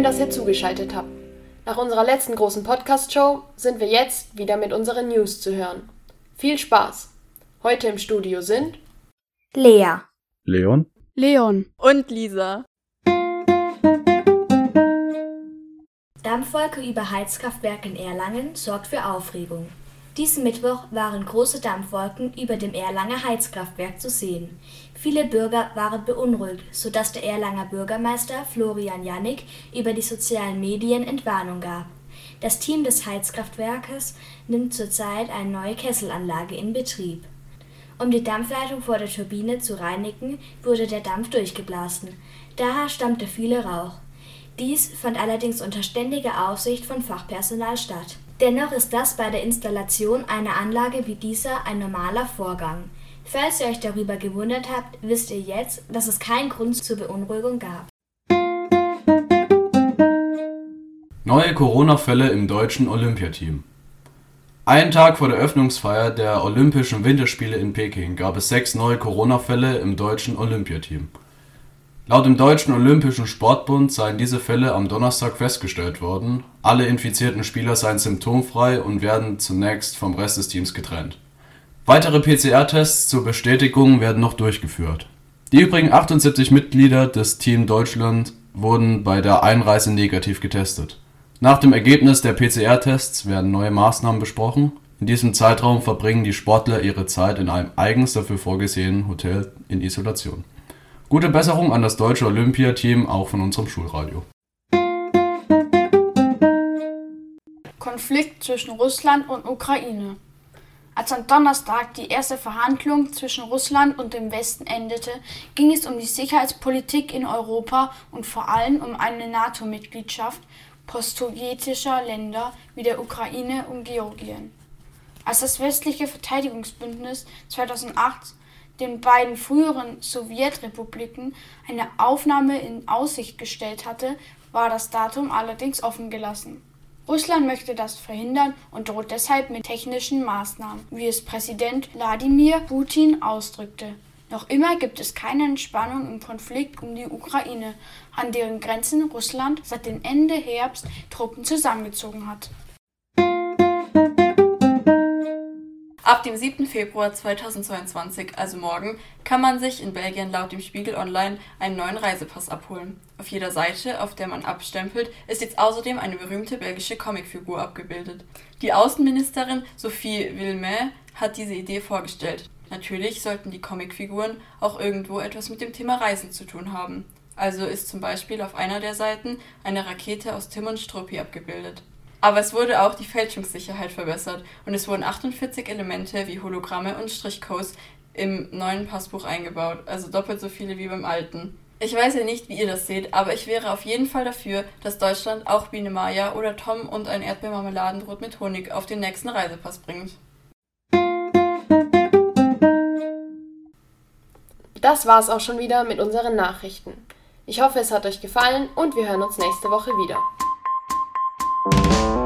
Schön, dass ihr zugeschaltet habt. Nach unserer letzten großen Podcast-Show sind wir jetzt wieder mit unseren News zu hören. Viel Spaß! Heute im Studio sind Lea, Leon, Leon und Lisa. Dampfwolke über Heizkraftwerk in Erlangen sorgt für Aufregung. Diesen Mittwoch waren große Dampfwolken über dem Erlanger Heizkraftwerk zu sehen. Viele Bürger waren beunruhigt, so dass der Erlanger Bürgermeister Florian Jannik über die sozialen Medien Entwarnung gab. Das Team des Heizkraftwerkes nimmt zurzeit eine neue Kesselanlage in Betrieb. Um die Dampfleitung vor der Turbine zu reinigen, wurde der Dampf durchgeblasen. Daher stammte viel Rauch. Dies fand allerdings unter ständiger Aufsicht von Fachpersonal statt. Dennoch ist das bei der Installation einer Anlage wie dieser ein normaler Vorgang. Falls ihr euch darüber gewundert habt, wisst ihr jetzt, dass es keinen Grund zur Beunruhigung gab. Neue Corona-Fälle im deutschen Olympiateam. Einen Tag vor der Öffnungsfeier der Olympischen Winterspiele in Peking gab es sechs neue Corona-Fälle im deutschen Olympiateam. Laut dem Deutschen Olympischen Sportbund seien diese Fälle am Donnerstag festgestellt worden. Alle infizierten Spieler seien symptomfrei und werden zunächst vom Rest des Teams getrennt. Weitere PCR-Tests zur Bestätigung werden noch durchgeführt. Die übrigen 78 Mitglieder des Team Deutschland wurden bei der Einreise negativ getestet. Nach dem Ergebnis der PCR-Tests werden neue Maßnahmen besprochen. In diesem Zeitraum verbringen die Sportler ihre Zeit in einem eigens dafür vorgesehenen Hotel in Isolation. Gute Besserung an das deutsche Olympiateam, auch von unserem Schulradio. Konflikt zwischen Russland und Ukraine. Als am Donnerstag die erste Verhandlung zwischen Russland und dem Westen endete, ging es um die Sicherheitspolitik in Europa und vor allem um eine NATO-Mitgliedschaft postsowjetischer Länder wie der Ukraine und Georgien. Als das westliche Verteidigungsbündnis 2008 den beiden früheren Sowjetrepubliken eine Aufnahme in Aussicht gestellt hatte, war das Datum allerdings offen gelassen. Russland möchte das verhindern und droht deshalb mit technischen Maßnahmen, wie es Präsident Wladimir Putin ausdrückte. Noch immer gibt es keine Entspannung im Konflikt um die Ukraine, an deren Grenzen Russland seit dem Ende Herbst Truppen zusammengezogen hat. Ab dem 7. Februar 2022, also morgen, kann man sich in Belgien laut dem Spiegel Online einen neuen Reisepass abholen. Auf jeder Seite, auf der man abstempelt, ist jetzt außerdem eine berühmte belgische Comicfigur abgebildet. Die Außenministerin Sophie Villemay hat diese Idee vorgestellt. Natürlich sollten die Comicfiguren auch irgendwo etwas mit dem Thema Reisen zu tun haben. Also ist zum Beispiel auf einer der Seiten eine Rakete aus Tim und Struppi abgebildet. Aber es wurde auch die Fälschungssicherheit verbessert und es wurden 48 Elemente wie Hologramme und Strichcodes im neuen Passbuch eingebaut, also doppelt so viele wie beim alten. Ich weiß ja nicht, wie ihr das seht, aber ich wäre auf jeden Fall dafür, dass Deutschland auch Biene Maya oder Tom und ein Erdbeermarmeladenbrot mit Honig auf den nächsten Reisepass bringt. Das war's auch schon wieder mit unseren Nachrichten. Ich hoffe, es hat euch gefallen und wir hören uns nächste Woche wieder. Thank you.